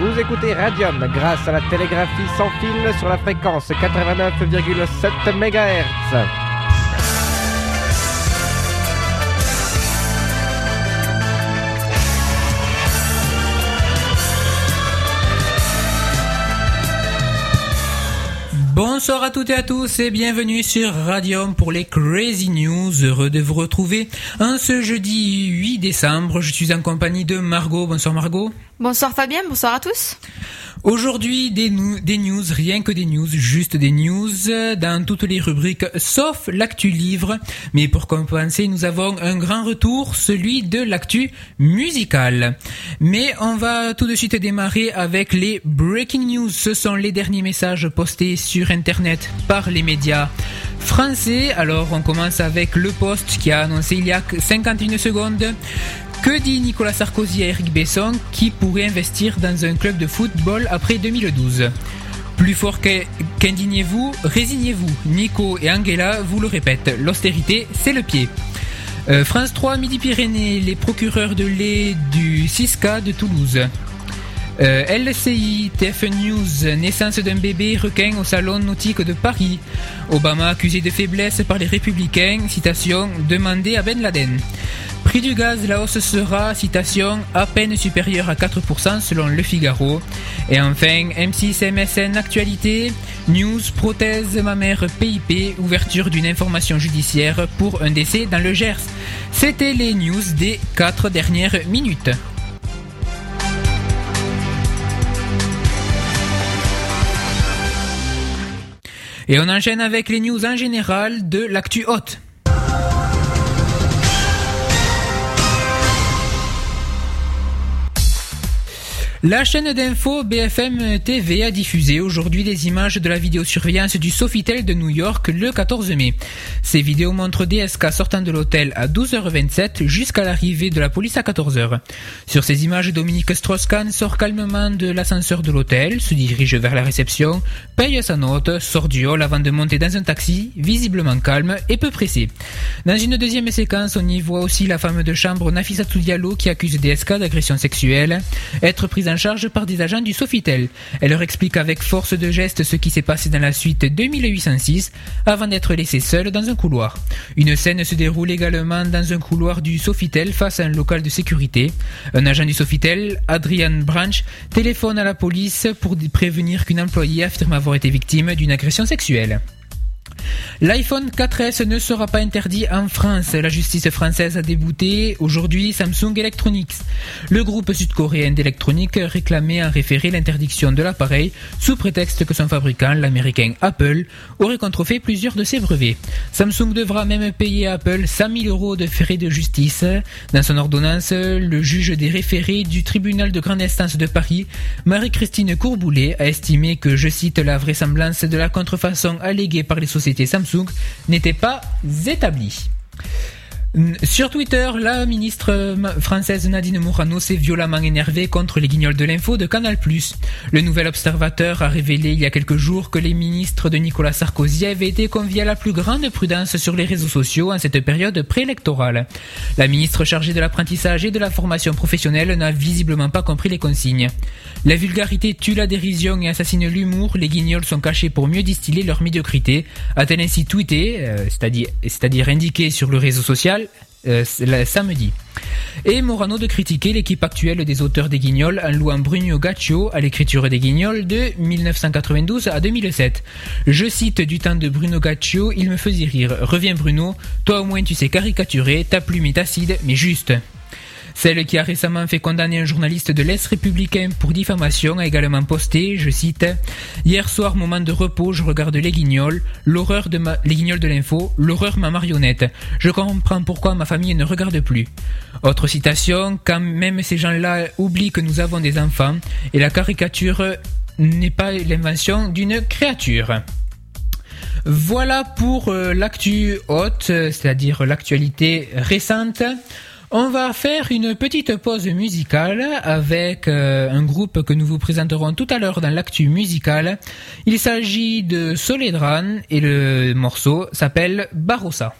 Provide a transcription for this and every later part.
Vous écoutez Radium grâce à la télégraphie sans fil sur la fréquence 89,7 MHz. Bonsoir à toutes et à tous et bienvenue sur Radium pour les Crazy News. Heureux de vous retrouver un ce jeudi 8 décembre. Je suis en compagnie de Margot. Bonsoir Margot. Bonsoir Fabien, bonsoir à tous. Aujourd'hui, des, des, news, rien que des news, juste des news dans toutes les rubriques, sauf l'actu livre. Mais pour compenser, nous avons un grand retour, celui de l'actu musical. Mais on va tout de suite démarrer avec les breaking news. Ce sont les derniers messages postés sur Internet par les médias français. Alors, on commence avec le poste qui a annoncé il y a 51 secondes que dit Nicolas Sarkozy à Eric Besson qui pourrait investir dans un club de football après 2012 Plus fort qu'indignez-vous, résignez-vous. Nico et Angela vous le répètent, l'austérité, c'est le pied. Euh, France 3, Midi-Pyrénées, les procureurs de lait du 6K de Toulouse. Euh, LCI, TF News, naissance d'un bébé requin au salon nautique de Paris. Obama accusé de faiblesse par les républicains, citation, demandé à Ben Laden. Prix du gaz, la hausse sera, citation, à peine supérieure à 4% selon Le Figaro. Et enfin, M6 MSN Actualité, news, prothèse mammaire PIP, ouverture d'une information judiciaire pour un décès dans le Gers. C'était les news des 4 dernières minutes. Et on enchaîne avec les news en général de l'actu haute. La chaîne d'info BFM TV a diffusé aujourd'hui des images de la vidéosurveillance du Sofitel de New York le 14 mai. Ces vidéos montrent DSK sortant de l'hôtel à 12h27 jusqu'à l'arrivée de la police à 14h. Sur ces images, Dominique Strauss-Kahn sort calmement de l'ascenseur de l'hôtel, se dirige vers la réception, paye sa note, sort du hall avant de monter dans un taxi, visiblement calme et peu pressé. Dans une deuxième séquence, on y voit aussi la femme de chambre Nafissatou Diallo qui accuse DSK d'agression sexuelle, être prise en charge par des agents du Sofitel. Elle leur explique avec force de geste ce qui s'est passé dans la suite 2806 avant d'être laissée seule dans un couloir. Une scène se déroule également dans un couloir du Sofitel face à un local de sécurité. Un agent du Sofitel, Adrian Branch, téléphone à la police pour prévenir qu'une employée affirme avoir été victime d'une agression sexuelle. L'iPhone 4S ne sera pas interdit en France. La justice française a débouté aujourd'hui Samsung Electronics. Le groupe sud-coréen d'électronique réclamait en référé l'interdiction de l'appareil sous prétexte que son fabricant, l'américain Apple, aurait contrefait plusieurs de ses brevets. Samsung devra même payer à Apple 100 000 euros de frais de justice. Dans son ordonnance, le juge des référés du tribunal de grande instance de Paris, Marie-Christine Courboulet, a estimé que, je cite, la vraisemblance de la contrefaçon alléguée par les sociétés Samsung n'était pas établi. Sur Twitter, la ministre française Nadine Morano s'est violemment énervée contre les guignols de l'info de Canal+. Le nouvel observateur a révélé il y a quelques jours que les ministres de Nicolas Sarkozy avaient été conviés à la plus grande prudence sur les réseaux sociaux en cette période préélectorale. La ministre chargée de l'apprentissage et de la formation professionnelle n'a visiblement pas compris les consignes. La vulgarité tue la dérision et assassine l'humour, les guignols sont cachés pour mieux distiller leur médiocrité, a-t-elle ainsi tweeté, euh, c'est-à-dire indiqué sur le réseau social euh, samedi. Et Morano de critiquer l'équipe actuelle des auteurs des Guignols en louant Bruno Gaccio à l'écriture des Guignols de 1992 à 2007. Je cite du temps de Bruno Gaccio, il me faisait rire. Reviens Bruno, toi au moins tu sais caricaturer, ta plume est acide mais juste. Celle qui a récemment fait condamner un journaliste de l'Est républicain pour diffamation a également posté, je cite, Hier soir, moment de repos, je regarde les guignols, l'horreur de ma, les guignols de l'info, l'horreur ma marionnette. Je comprends pourquoi ma famille ne regarde plus. Autre citation, quand même ces gens-là oublient que nous avons des enfants, et la caricature n'est pas l'invention d'une créature. Voilà pour euh, l'actu haute, c'est-à-dire l'actualité récente. On va faire une petite pause musicale avec euh, un groupe que nous vous présenterons tout à l'heure dans l'actu musical. Il s'agit de Soledran et le morceau s'appelle Barossa.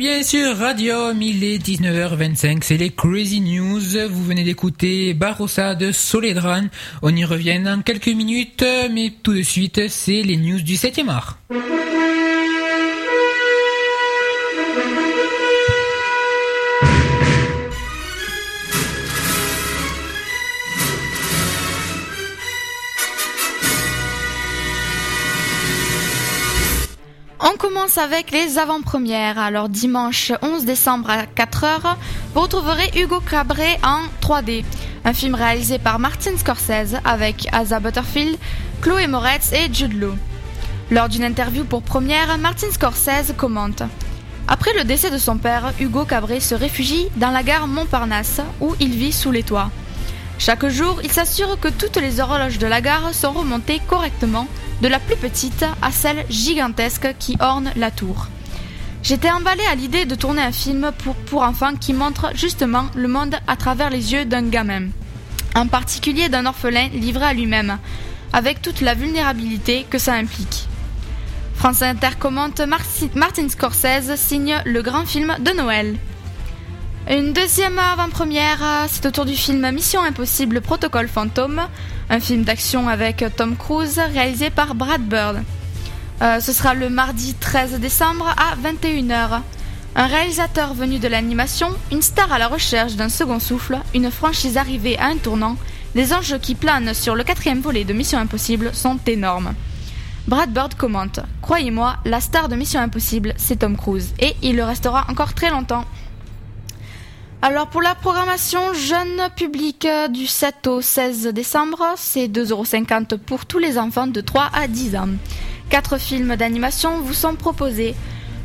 Bien sur Radio, il est 19h25, c'est les Crazy News. Vous venez d'écouter Barossa de Soledran. On y revient dans quelques minutes, mais tout de suite, c'est les news du 7e art. On commence avec les avant-premières. Alors dimanche 11 décembre à 4h, vous retrouverez Hugo Cabret en 3D. Un film réalisé par Martin Scorsese avec Asa Butterfield, Chloé Moretz et Jude Law. Lors d'une interview pour première, Martin Scorsese commente Après le décès de son père, Hugo Cabret se réfugie dans la gare Montparnasse où il vit sous les toits. Chaque jour, il s'assure que toutes les horloges de la gare sont remontées correctement de la plus petite à celle gigantesque qui orne la tour. J'étais emballé à l'idée de tourner un film pour, pour enfants qui montre justement le monde à travers les yeux d'un gamin, en particulier d'un orphelin livré à lui-même, avec toute la vulnérabilité que ça implique. France Inter commente Martin Scorsese signe le grand film de Noël. Une deuxième avant-première, c'est autour du film Mission Impossible Protocole Fantôme, un film d'action avec Tom Cruise réalisé par Brad Bird. Euh, ce sera le mardi 13 décembre à 21h. Un réalisateur venu de l'animation, une star à la recherche d'un second souffle, une franchise arrivée à un tournant, les enjeux qui planent sur le quatrième volet de Mission Impossible sont énormes. Brad Bird commente Croyez-moi, la star de Mission Impossible, c'est Tom Cruise, et il le restera encore très longtemps. Alors pour la programmation jeune public euh, du 7 au 16 décembre, c'est 2,50€ pour tous les enfants de 3 à 10 ans. Quatre films d'animation vous sont proposés.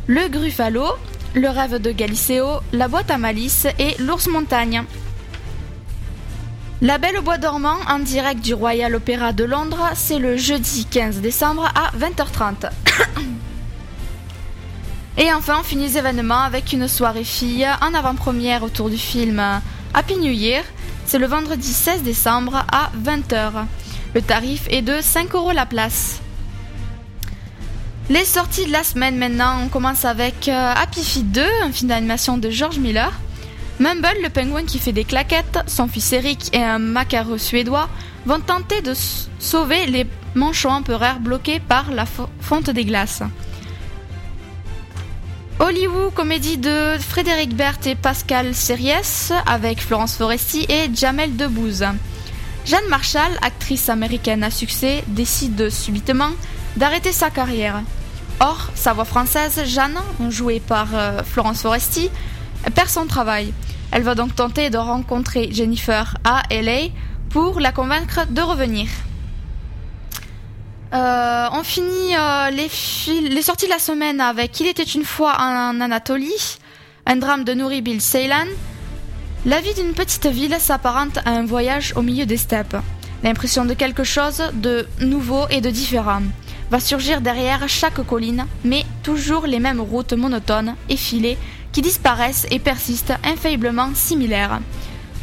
Le Gruffalo, Le rêve de Galiceo, La boîte à malice et L'ours montagne. La Belle au bois dormant en direct du Royal Opera de Londres, c'est le jeudi 15 décembre à 20h30. Et enfin, on finit les événements avec une soirée fille en avant-première autour du film Happy New Year. C'est le vendredi 16 décembre à 20h. Le tarif est de 5 euros la place. Les sorties de la semaine maintenant, on commence avec euh, Happy Feet 2, un film d'animation de George Miller. Mumble, le pingouin qui fait des claquettes, son fils Eric et un macareux suédois vont tenter de sauver les manchots empereurs bloqués par la fonte des glaces. Hollywood, comédie de Frédéric Berthe et Pascal Series avec Florence Foresti et Jamel Debbouze. Jeanne Marshall, actrice américaine à succès, décide subitement d'arrêter sa carrière. Or, sa voix française, Jeanne, jouée par euh, Florence Foresti, perd son travail. Elle va donc tenter de rencontrer Jennifer à LA pour la convaincre de revenir. Euh, on finit euh, les, sorties de la semaine avec Il était une fois en Anatolie, un drame de Nouri Bill Ceylan. La vie d'une petite ville s'apparente à un voyage au milieu des steppes. L'impression de quelque chose de nouveau et de différent va surgir derrière chaque colline, mais toujours les mêmes routes monotones, effilées, qui disparaissent et persistent infailliblement similaires.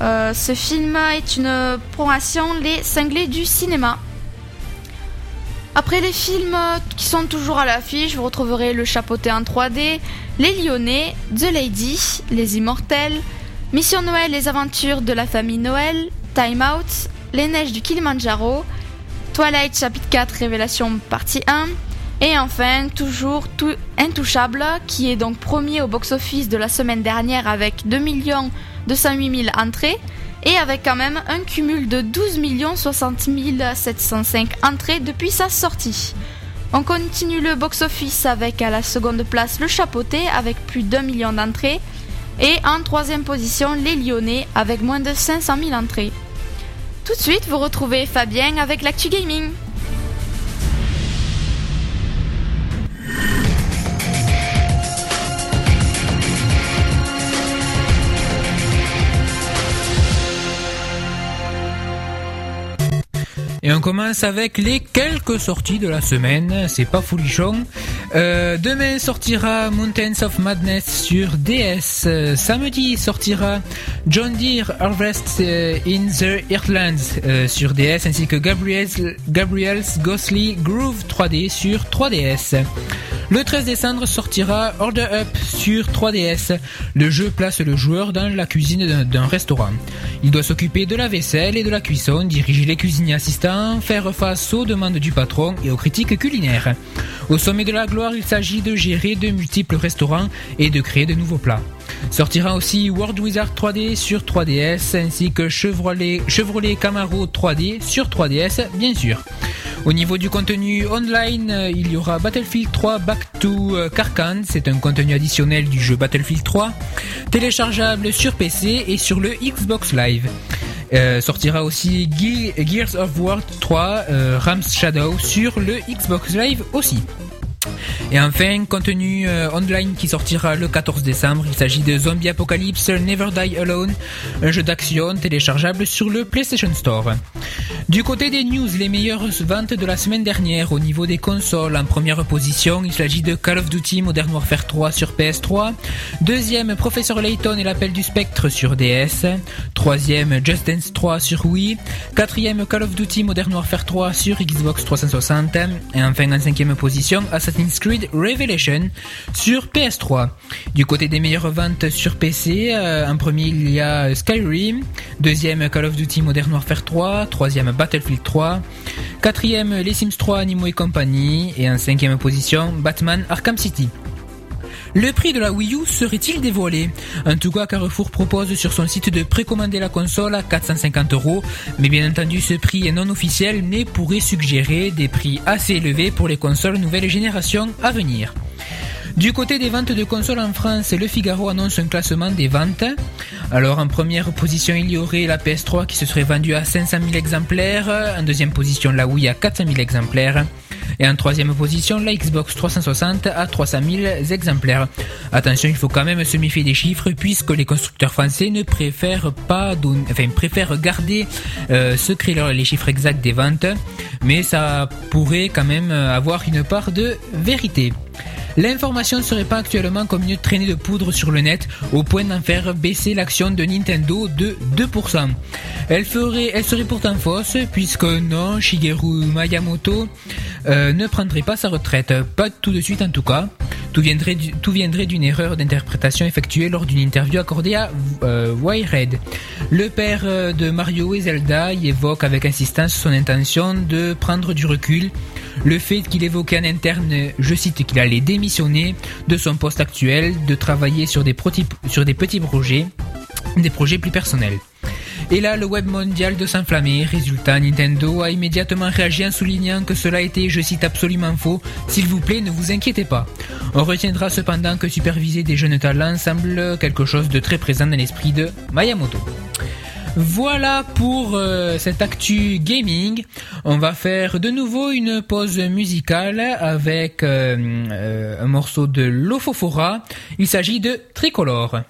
Euh, ce film est une promotion Les cinglés du cinéma. Après les films qui sont toujours à l'affiche, vous retrouverez Le Chapeauté en 3D, Les Lyonnais, The Lady, Les Immortels, Mission Noël, Les Aventures de la famille Noël, Time Out, Les Neiges du Kilimanjaro, Twilight chapitre 4 Révélation partie 1, et enfin toujours Intouchable qui est donc premier au box-office de la semaine dernière avec 2 208 000 entrées et avec quand même un cumul de 12 60 705 entrées depuis sa sortie. On continue le box-office avec à la seconde place le Chapeauté avec plus d'un million d'entrées et en troisième position les Lyonnais avec moins de 500 000 entrées. Tout de suite, vous retrouvez Fabien avec l'actu gaming. Et on commence avec les quelques sorties de la semaine. C'est pas folichon. Euh, demain sortira Mountains of Madness sur DS. samedi sortira John Deere Harvest euh, in the Earthlands euh, sur DS ainsi que Gabriel's, Gabriel's Ghostly Groove 3D sur 3DS. Le 13 décembre sortira Order Up sur 3DS. Le jeu place le joueur dans la cuisine d'un restaurant. Il doit s'occuper de la vaisselle et de la cuisson, diriger les cuisiniers assistants, faire face aux demandes du patron et aux critiques culinaires. Au sommet de la gloire, il s'agit de gérer de multiples restaurants et de créer de nouveaux plats. Sortira aussi World Wizard 3D sur 3DS ainsi que Chevrolet, Camaro 3D sur 3DS bien sûr. Au niveau du contenu online, euh, il y aura Battlefield 3 Back to euh, Karkan, c'est un contenu additionnel du jeu Battlefield 3, téléchargeable sur PC et sur le Xbox Live. Euh, sortira aussi Gears of War 3 Rams Shadow sur le Xbox Live aussi. Et enfin, contenu euh, online qui sortira le 14 décembre. Il s'agit de Zombie Apocalypse Never Die Alone, un jeu d'action téléchargeable sur le PlayStation Store. Du côté des news, les meilleures ventes de la semaine dernière au niveau des consoles. En première position, il s'agit de Call of Duty Modern Warfare 3 sur PS3. Deuxième, Professor Layton et l'appel du spectre sur DS. Troisième, Just Dance 3 sur Wii. Quatrième, Call of Duty Modern Warfare 3 sur Xbox 360. Et enfin, en cinquième position, Assassin's Creed Revelation sur PS3. Du côté des meilleures ventes sur PC, euh, en premier il y a Skyrim, deuxième Call of Duty Modern Warfare 3, troisième Battlefield 3, quatrième Les Sims 3 Animo et compagnie, et en cinquième position Batman Arkham City. Le prix de la Wii U serait-il dévoilé En tout cas, Carrefour propose sur son site de précommander la console à 450 euros, mais bien entendu ce prix est non officiel mais pourrait suggérer des prix assez élevés pour les consoles nouvelle génération à venir. Du côté des ventes de consoles en France, Le Figaro annonce un classement des ventes. Alors en première position, il y aurait la PS3 qui se serait vendue à 500 000 exemplaires. En deuxième position, la Wii à 400 000 exemplaires. Et en troisième position, la Xbox 360 à 300 000 exemplaires. Attention, il faut quand même se méfier des chiffres puisque les constructeurs français ne préfèrent pas enfin, préfèrent garder euh, secret les chiffres exacts des ventes, mais ça pourrait quand même avoir une part de vérité. L'information ne serait pas actuellement comme une traînée de poudre sur le net au point d'en faire baisser l'action de Nintendo de 2%. Elle, serait pourtant fausse puisque non, Shigeru Miyamoto euh, ne prendrait pas sa retraite, pas tout de suite en tout cas. Tout viendrait, tout viendrait d'une erreur d'interprétation effectuée lors d'une interview accordée à euh, Wired. Le père euh, de Mario et Zelda y évoque avec insistance son intention de prendre du recul. Le fait qu'il évoquait en interne, je cite, qu'il allait démissionner de son poste actuel, de travailler sur des, sur des petits projets, des projets plus personnels. Et là, le web mondial de s'enflammer. Résultat, Nintendo a immédiatement réagi en soulignant que cela était, je cite, absolument faux. S'il vous plaît, ne vous inquiétez pas. On retiendra cependant que superviser des jeunes talents semble quelque chose de très présent dans l'esprit de Miyamoto. Voilà pour euh, cette actu gaming. On va faire de nouveau une pause musicale avec euh, euh, un morceau de Lofofora. Il s'agit de Tricolore.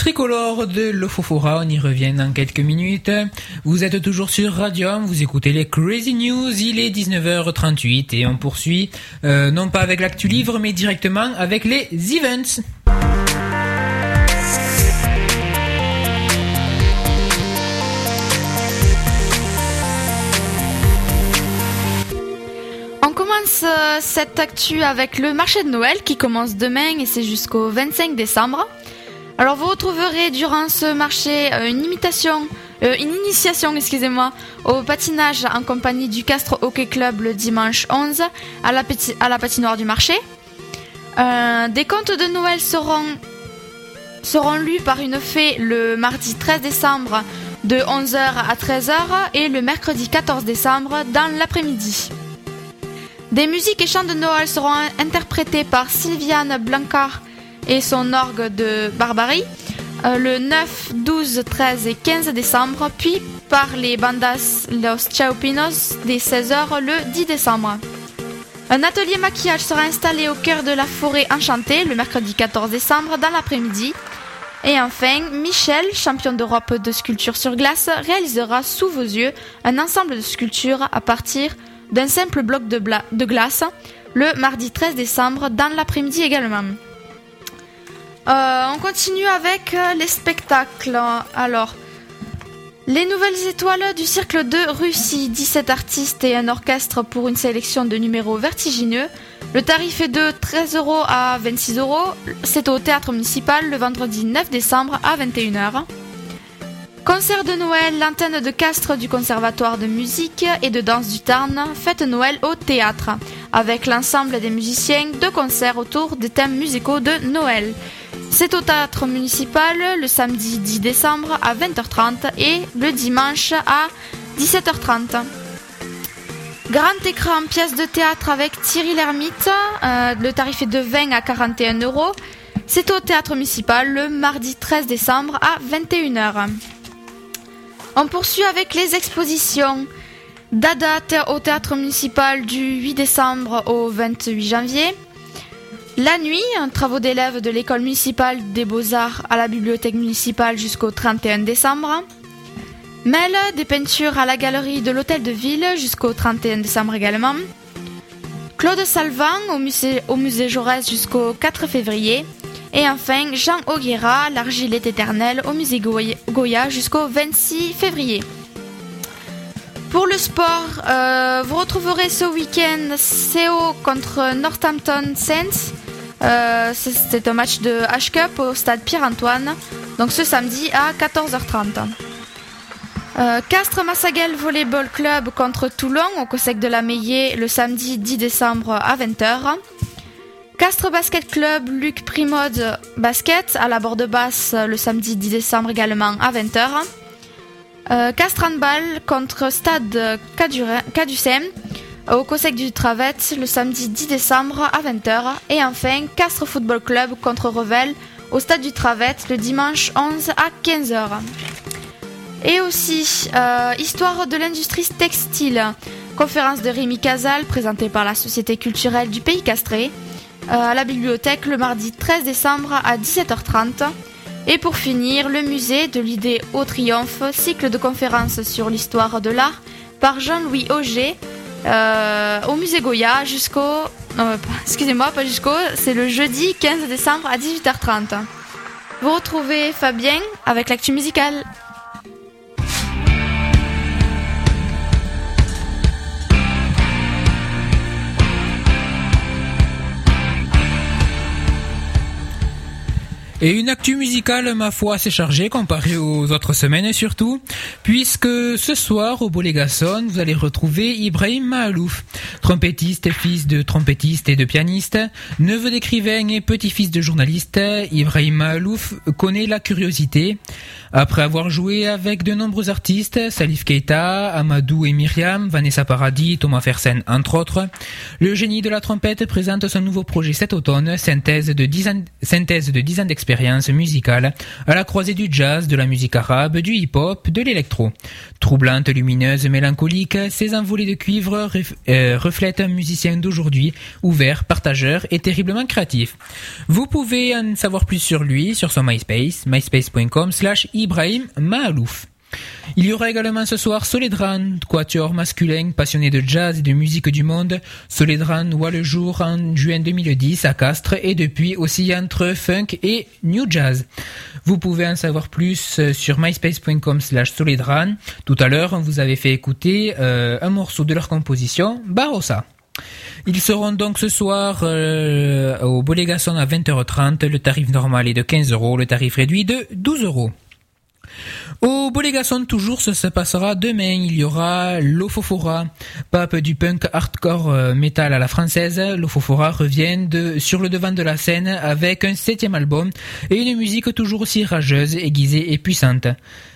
Tricolore de Lofofora, on y revient dans quelques minutes. Vous êtes toujours sur Radium, vous écoutez les Crazy News, il est 19h38 et on poursuit, euh, non pas avec l'actu livre, mais directement avec les events. On commence euh, cette actu avec le marché de Noël qui commence demain et c'est jusqu'au 25 décembre. Alors vous retrouverez durant ce marché euh, euh, une initiation, excusez-moi, au patinage en compagnie du Castre Hockey Club le dimanche 11 à la, à la patinoire du marché. Euh, des contes de Noël seront, seront lus par une fée le mardi 13 décembre de 11h à 13h et le mercredi 14 décembre dans l'après-midi. Des musiques et chants de Noël seront interprétés par Sylviane Blancard et son orgue de Barbarie euh, le 9, 12, 13 et 15 décembre, puis par les bandas Los Chaupinos dès 16h le 10 décembre. Un atelier maquillage sera installé au cœur de la forêt enchantée le mercredi 14 décembre dans l'après-midi. Et enfin, Michel, champion d'Europe de sculpture sur glace, réalisera sous vos yeux un ensemble de sculptures à partir d'un simple bloc de, de glace le mardi 13 décembre dans l'après-midi également. Euh, on continue avec euh, les spectacles. Alors, les nouvelles étoiles du Cercle de Russie, 17 artistes et un orchestre pour une sélection de numéros vertigineux. Le tarif est de 13 euros à 26 euros. C'est au théâtre municipal le vendredi 9 décembre à 21h. Concert de Noël, l'antenne de Castres du Conservatoire de musique et de danse du Tarn fête Noël au théâtre, avec l'ensemble des musiciens de concert autour des thèmes musicaux de Noël. C'est au théâtre municipal le samedi 10 décembre à 20h30 et le dimanche à 17h30. Grand écran, pièce de théâtre avec Thierry Lhermitte. Euh, le tarif est de 20 à 41 euros. C'est au théâtre municipal le mardi 13 décembre à 21h. On poursuit avec les expositions. Dada au théâtre municipal du 8 décembre au 28 janvier. La nuit, travaux d'élèves de l'école municipale des beaux-arts à la bibliothèque municipale jusqu'au 31 décembre. Mel, des peintures à la galerie de l'hôtel de ville jusqu'au 31 décembre également. Claude musée, au musée Jaurès jusqu'au 4 février. Et enfin, Jean Auguera, l'argile est éternelle au musée Goya jusqu'au 26 février. Pour le sport, euh, vous retrouverez ce week-end CO contre Northampton Saints euh, c'est un match de H-Cup au stade Pierre-Antoine, donc ce samedi à 14h30. Euh, Castres Massaguel Volleyball Club contre Toulon au COSEC de la Meillée le samedi 10 décembre à 20h. Castres Basket Club Luc Primode Basket à la borde basse le samedi 10 décembre également à 20h. Euh, Castres Handball contre Stade Caducem au COSEC du Travette le samedi 10 décembre à 20h. Et enfin, Castres Football Club contre Revel au stade du Travette le dimanche 11 à 15h. Et aussi, euh, Histoire de l'industrie textile, conférence de Rémi Casal présentée par la Société culturelle du Pays Castré euh, à la bibliothèque le mardi 13 décembre à 17h30. Et pour finir, le musée de l'idée au triomphe, cycle de conférences sur l'histoire de l'art par Jean-Louis Auger euh, au musée Goya jusqu'au. excusez-moi, pas jusqu'au. C'est le jeudi 15 décembre à 18h30. Vous retrouvez Fabien avec l'actu musicale. Et une actu musicale, ma foi, assez chargée comparée aux autres semaines surtout, puisque ce soir au Bolégason, vous allez retrouver Ibrahim Mahalouf, trompettiste, fils de trompettiste et de pianiste, neveu d'écrivain et petit-fils de journaliste. Ibrahim Mahalouf connaît la curiosité. Après avoir joué avec de nombreux artistes, Salif Keita, Amadou et Myriam, Vanessa Paradis, Thomas Fersen entre autres, le génie de la trompette présente son nouveau projet cet automne, synthèse de 10 ans, synthèse de 10 ans d'expérience expérience musicale à la croisée du jazz, de la musique arabe, du hip-hop, de l'électro. Troublante, lumineuse, mélancolique, ces envolées de cuivre euh, reflètent un musicien d'aujourd'hui, ouvert, partageur et terriblement créatif. Vous pouvez en savoir plus sur lui sur son MySpace, myspace.com slash Ibrahim Mahalouf. Il y aura également ce soir Soledran, quatuor masculin passionné de jazz et de musique du monde. Soledran voit le jour en juin 2010 à Castres et depuis aussi entre funk et new jazz. Vous pouvez en savoir plus euh, sur myspace.com slash. Tout à l'heure, on vous avait fait écouter euh, un morceau de leur composition, Barossa. Ils seront donc ce soir euh, au Bolégason à 20h30. Le tarif normal est de 15 euros, le tarif réduit de 12 euros. Au Bolégason toujours, ça se passera demain. Il y aura l'Ofofora, pape du punk hardcore euh, metal à la française. L'Ofofora revient de, sur le devant de la scène avec un septième album et une musique toujours aussi rageuse, aiguisée et puissante.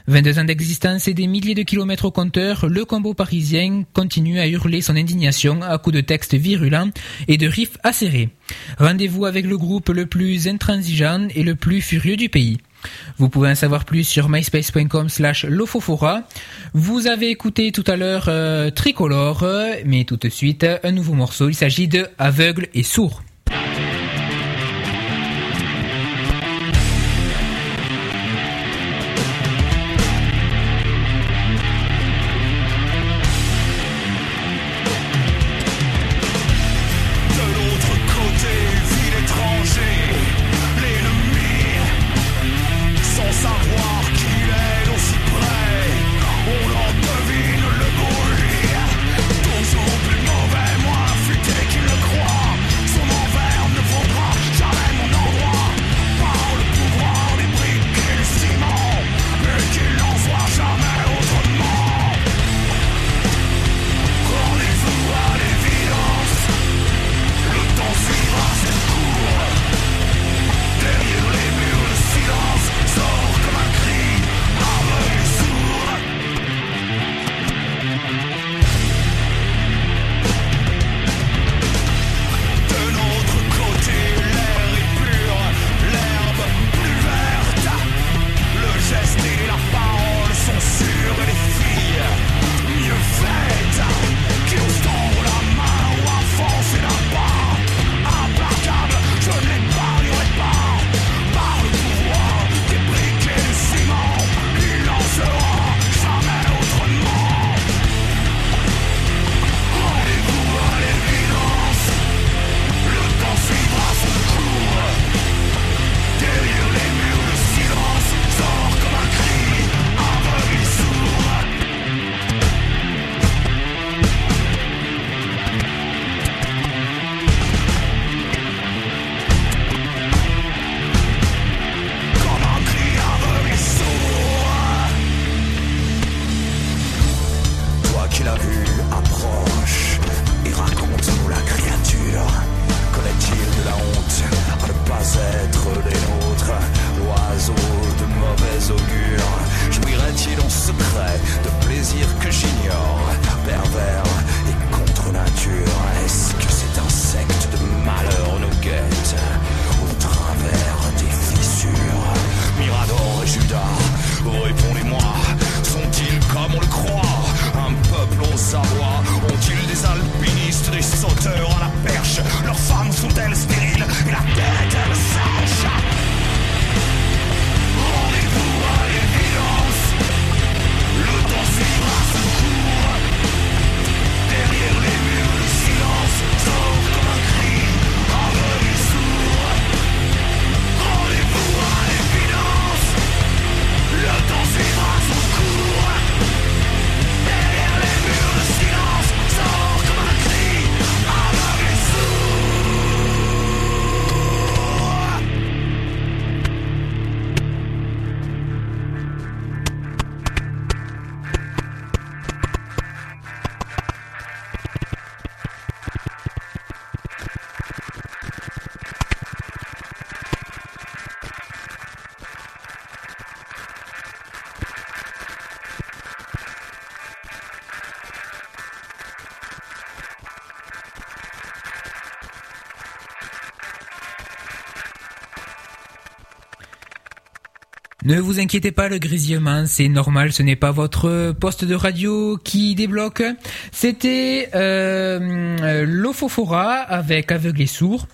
22 ans d'existence et des milliers de kilomètres au compteur, le combo parisien continue à hurler son indignation à coups de textes virulents et de riffs acérés. Rendez-vous avec le groupe le plus intransigeant et le plus furieux du pays. Vous pouvez en savoir plus sur myspace.com slash lofofora. Vous avez écouté tout à l'heure euh, Tricolore, mais tout de suite un nouveau morceau. Il s'agit de Aveugle et sourd. Ne vous inquiétez pas, le grésillement, c'est normal, ce n'est pas votre poste de radio qui débloque. C'était euh, avec Aveugle et Sourd.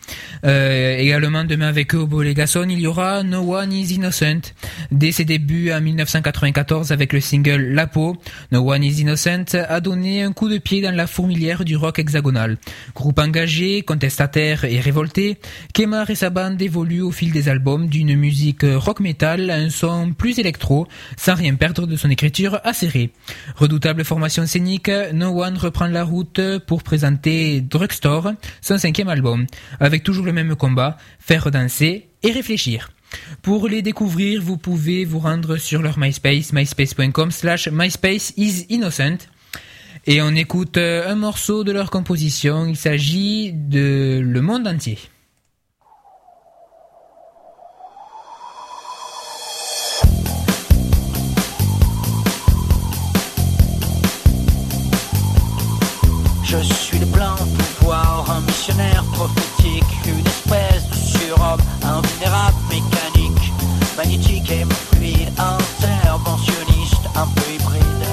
Euh, également demain avec eux au Bolégason, il y aura No One is Innocent. Dès ses débuts en 1994 avec le single La Peau, No One is Innocent a donné un coup de pied dans la fourmilière du rock hexagonal. Groupe engagé, contestataire et révolté, Kemar et sa bande évoluent au fil des albums d'une musique rock metal à un son plus électro, sans rien perdre de son écriture acérée. Redoutable formation scénique, No One reprend la route pour présenter Drugstore, son cinquième album, avec toujours le même combat, faire danser et réfléchir. Pour les découvrir, vous pouvez vous rendre sur leur MySpace, myspace.com slash myspace is innocent. Et on écoute un morceau de leur composition, il s'agit de Le Monde entier. Une espèce de surhomme, invulnérable, mécanique, magnétique et fluide, interventionniste, un peu hybride.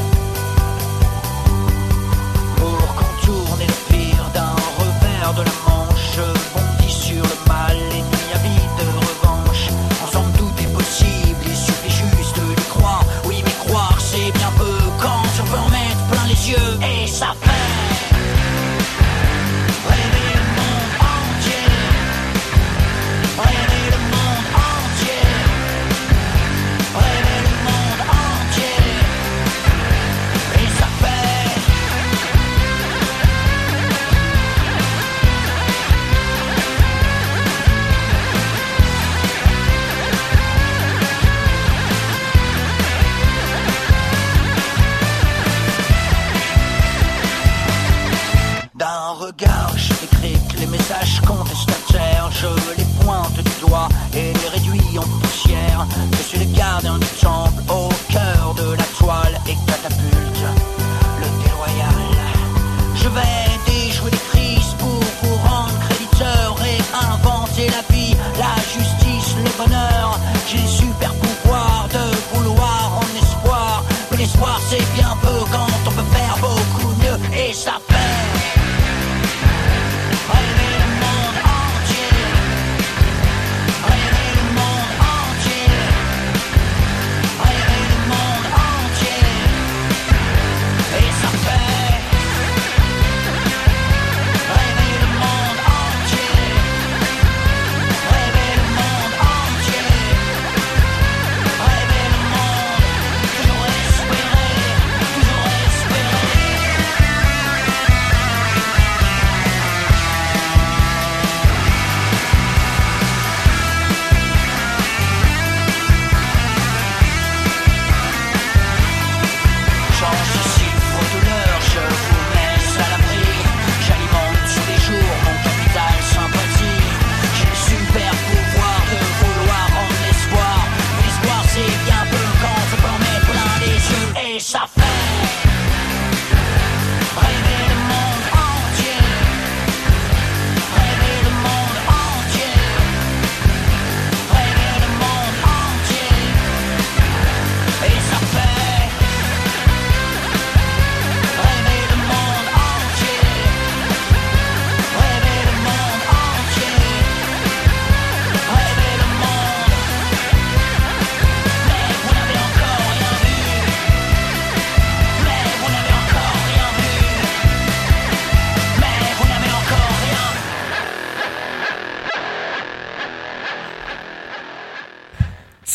Pour contourner le pire d'un revers de la manche, je bondis sur le mal, l'ennemi avide de revanche. Ensemble tout est possible, il suffit juste d'y croire. Oui, mais croire c'est bien peu quand on peut en mettre plein les yeux et ça fait.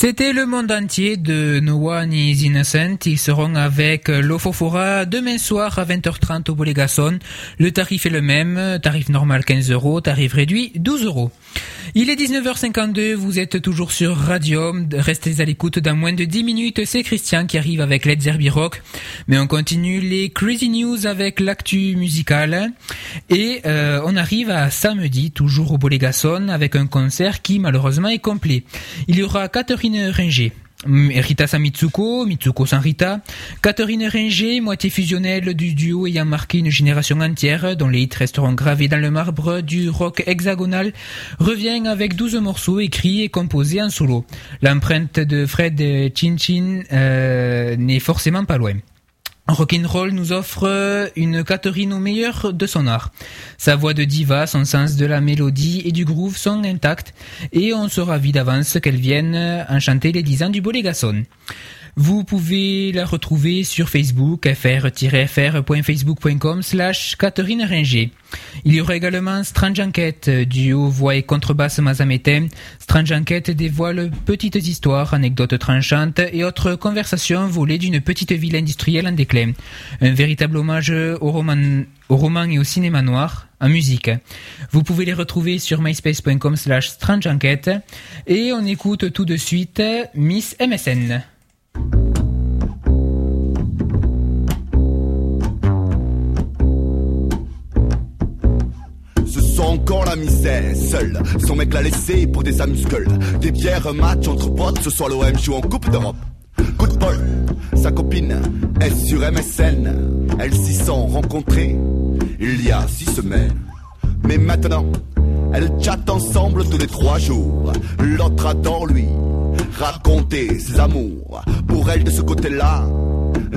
C'était le monde entier de No One is Innocent. Ils seront avec l'Ofofora demain soir à 20h30 au Bolégason. Le tarif est le même, tarif normal 15 euros, tarif réduit 12 euros. Il est 19h52, vous êtes toujours sur Radium, restez à l'écoute dans moins de 10 minutes, c'est Christian qui arrive avec Led Zerbi Rock. Mais on continue les Crazy News avec l'actu musicale. Et euh, on arrive à samedi, toujours au Bolégason, avec un concert qui malheureusement est complet. Il y aura Catherine Ringer. Rita sans Mitsuko, sans Rita, Catherine Ringer, moitié fusionnelle du duo ayant marqué une génération entière, dont les hits resteront gravés dans le marbre du rock hexagonal, revient avec 12 morceaux écrits et composés en solo. L'empreinte de Fred Chin euh, n'est forcément pas loin. Rock'n'Roll nous offre une Catherine au meilleur de son art. Sa voix de diva, son sens de la mélodie et du groove sont intacts et on se ravit d'avance qu'elle vienne enchanter les 10 ans du Bolégason. Vous pouvez la retrouver sur Facebook, fr-fr.facebook.com slash Catherine Ringer. Il y aura également Strange Enquête, duo voix et contrebasse mazamétain. Strange Enquête dévoile petites histoires, anecdotes tranchantes et autres conversations volées d'une petite ville industrielle en déclin. Un véritable hommage au roman, au roman et au cinéma noir, en musique. Vous pouvez les retrouver sur myspace.com slash strange enquête. Et on écoute tout de suite Miss MSN. Encore la misère, seul. Son mec l'a laissé pour des amuscules. Des bières, match entre potes, ce soir l'OM joue en Coupe d'Europe. Coup de Paul, sa copine est sur MSN. Elles s'y sont rencontrées il y a six semaines. Mais maintenant, elles chattent ensemble tous les trois jours. L'autre adore lui raconter ses amours. Pour elle de ce côté-là,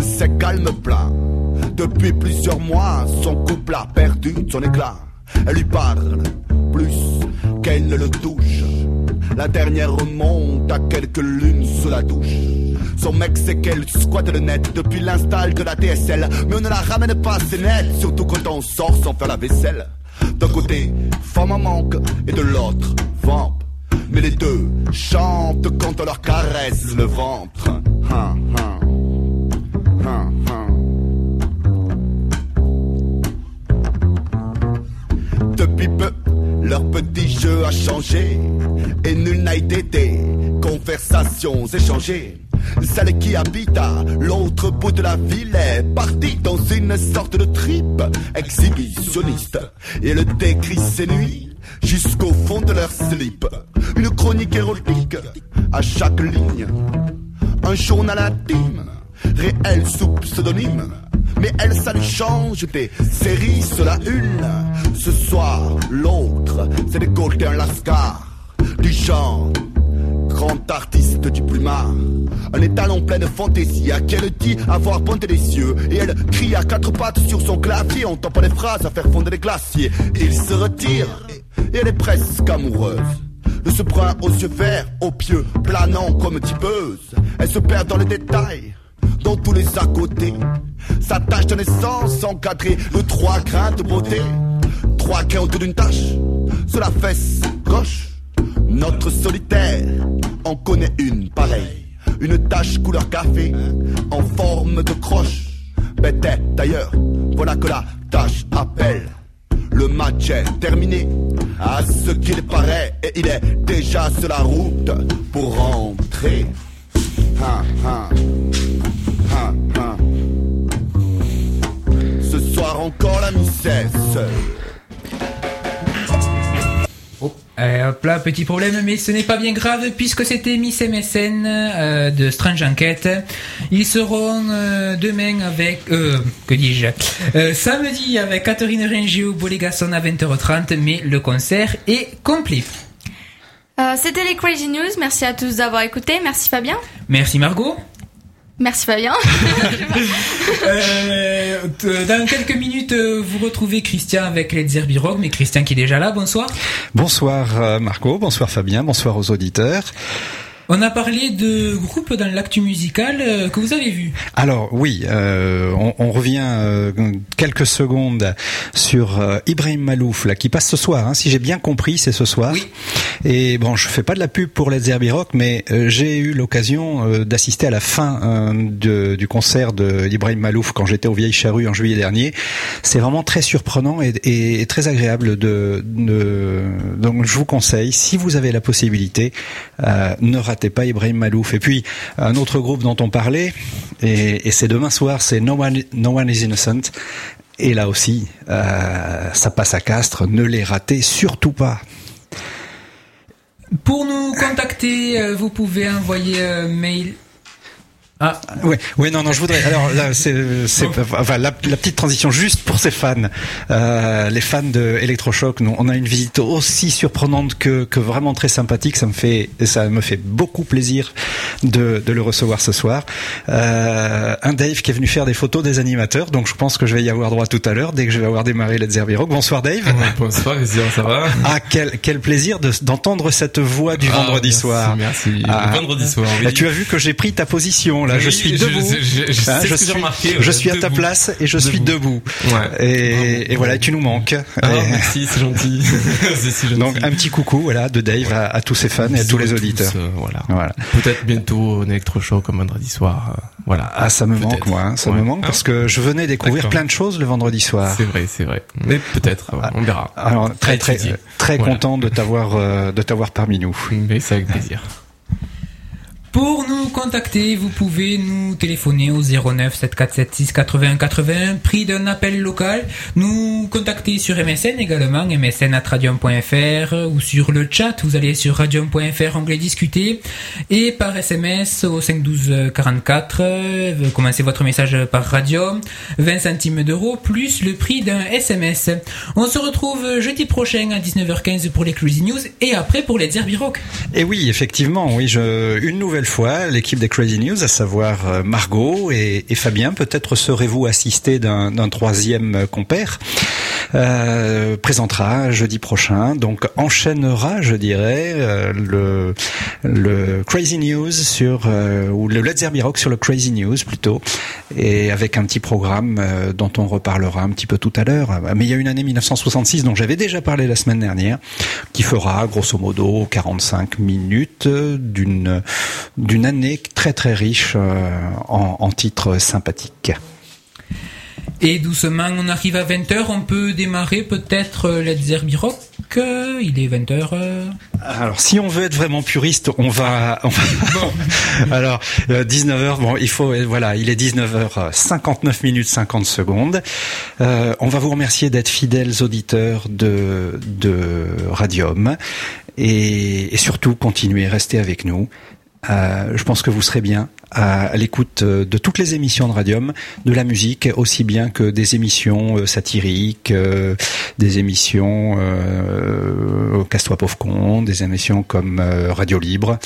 c'est calme plein. Depuis plusieurs mois, son couple a perdu son éclat. Elle lui parle plus qu'elle ne le touche. La dernière remonte à quelques lunes sous la douche. Son mec c'est qu'elle squatte le net depuis l'install de la DSL. Mais on ne la ramène pas assez net, surtout quand on sort sans faire la vaisselle. D'un côté, femme en manque, et de l'autre, vamp. Mais les deux chantent quand on leur caresse le ventre. Hein, hein. Hein, leur petit jeu a changé et nul n'a été des conversations échangées. Celle qui habite à l'autre bout de la ville est partie dans une sorte de trip exhibitionniste. Et elle décrit ses nuits jusqu'au fond de leur slip. Une chronique érotique à chaque ligne. Un journal intime, réel sous pseudonyme. Mais elle, ça lui change des séries sur la une. Ce soir, l'autre, c'est des Golden Lascar. Du genre, grand artiste du plumard. Un étalon plein de fantaisie à qui elle dit avoir pointé les yeux. Et elle crie à quatre pattes sur son clavier. On pas les phrases à faire fondre les glaciers. Il se retire et elle est presque amoureuse. De ce brun aux yeux verts, aux pieux, planant comme tipeuse. Elle se perd dans les détails, dans tous les à côté. Sa tâche de naissance encadrée de trois grains de beauté. Trois grains autour d'une tache, sur la fesse gauche. Notre solitaire en connaît une pareille. Une tache couleur café, en forme de croche. Peut-être d'ailleurs, voilà que la tâche appelle. Le match est terminé, à ce qu'il paraît, et il est déjà sur la route pour rentrer. Soir encore la Oh, euh, hop là, petit problème, mais ce n'est pas bien grave puisque c'était Miss MSN euh, de Strange Enquête. Ils seront euh, demain avec, euh, que dis-je, euh, samedi avec Catherine Ringer au Bolégason à 20h30, mais le concert est complet. Euh, C'était les Crazy News. Merci à tous d'avoir écouté. Merci Fabien. Merci Margot. Merci Fabien. Euh, dans quelques minutes, euh, vous retrouvez Christian avec les Zerbi Rock, mais Christian qui est déjà là, bonsoir. Bonsoir euh, Marco, bonsoir Fabien, bonsoir aux auditeurs. On a parlé de groupes dans l'actu musical euh, que vous avez vu. Alors oui, euh, on, on revient euh, quelques secondes sur euh, Ibrahim Malouf là qui passe ce soir. Hein, si j'ai bien compris, c'est ce soir. Oui. Et bon, je fais pas de la pub pour les Zerbi Rock, mais euh, j'ai eu l'occasion euh, d'assister à la fin euh, de- du concert de Ibrahim Malouf quand j'étais au Vieille Charrue en juillet dernier. C'est vraiment très surprenant et, et- et très agréable de, de- donc je vous conseille si vous avez la possibilité, euh, ne ratez pas Ibrahim Malouf. Et puis un autre groupe dont on parlait et, c'est demain soir, c'est No One, no One is Innocent. Et là aussi, euh, ça passe à Castres. Ne les ratez surtout pas. Pour nous contacter, euh, vous pouvez envoyer un mail ah. Oui, oui, non, non, je voudrais. Alors là, c'est, c'est, enfin, la, la, petite transition juste pour ces fans, euh, les fans de Electrochoc. Nous, on a une visite aussi surprenante que, que vraiment très sympathique. Ça me fait, ça me fait beaucoup plaisir de, de le recevoir ce soir. Euh, un Dave qui est venu faire des photos des animateurs, donc je pense que je vais y avoir droit tout à l'heure dès que je vais avoir démarré Let's Rock. Bonsoir Dave. bonsoir, ça va? Ah, quel, quel plaisir de, d'entendre cette voix du ah, vendredi soir. Merci. Ah, vendredi soir. Oui. Tu as vu que j'ai pris ta position là, je suis debout. Je, je, hein, je suis, remarqué, je suis à ta place et je suis debout. Ouais. Et, et, voilà, tu nous manques. Ah, merci, c'est gentil. si gentil. Donc un petit coucou, voilà, de Dave à, à tous ses fans et à tous les auditeurs. euh, voilà. voilà. Peut-être bientôt un électro-show comme vendredi soir. Euh, voilà. Ah, ça me manque, moi. Hein, ça ouais. me manque parce que je venais découvrir plein de choses le vendredi soir. C'est vrai, c'est vrai. Mais peut-être, on verra. Alors très très très, très content de t'avoir euh, de t'avoir parmi nous. Mais c'est avec plaisir. Pour nous contacter, vous pouvez nous téléphoner au 09 7476 81 81, prix d'un appel local. Nous contacter sur MSN également, msn.radium.fr ou sur le chat, vous allez sur radium.fr, onglet discuter, et par SMS au 512 44, vous commencez votre message par Radium, 20 centimes d'euros, plus le prix d'un SMS. On se retrouve jeudi prochain à 19h15 pour les Crazy News, et après pour les Derby Rock. Et oui, effectivement, oui, une nouvelle fois l'équipe des Crazy News, à savoir euh, Margot et, Fabien. Peut-être serez-vous assisté d'un troisième compère. Euh, présentera jeudi prochain, donc enchaînera, je dirais, euh, le, le Crazy News sur euh, ou le Let's Zerby Rock sur le Crazy News plutôt, et avec un petit programme euh, dont on reparlera un petit peu tout à l'heure. Mais il y a une année 1966 dont j'avais déjà parlé la semaine dernière, qui fera grosso modo 45 minutes d'une d'une année très très riche euh, en, en titres sympathiques. Et doucement, on arrive à 20h, on peut démarrer peut-être euh, Zerby Rock. Il est 20h. Euh. Alors, si on veut être vraiment puriste, on va. On va... Bon. Alors, 19h. Bon, il faut. Voilà, il est 19h 59 minutes 50 secondes. Euh, on va vous remercier d'être fidèles auditeurs de de Radium et, et surtout continuez, restez avec nous. Euh, je pense que vous serez bien à, l'écoute euh, de toutes les émissions de Radium, de la musique aussi bien que des émissions euh, satiriques, des émissions euh, Casse-toi pauvre con, des émissions comme Radio Libre.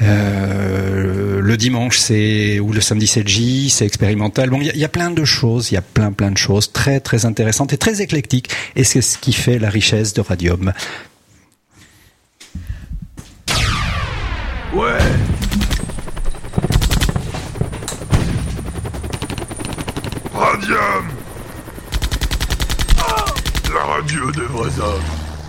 le dimanche c'est ou le samedi c'est J, c'est expérimental. Bon, il y, y, a plein de choses, il y a plein plein de choses très très intéressantes et très éclectiques. Et c'est ce qui fait la richesse de Radium. Ouais. La radio des vrais hommes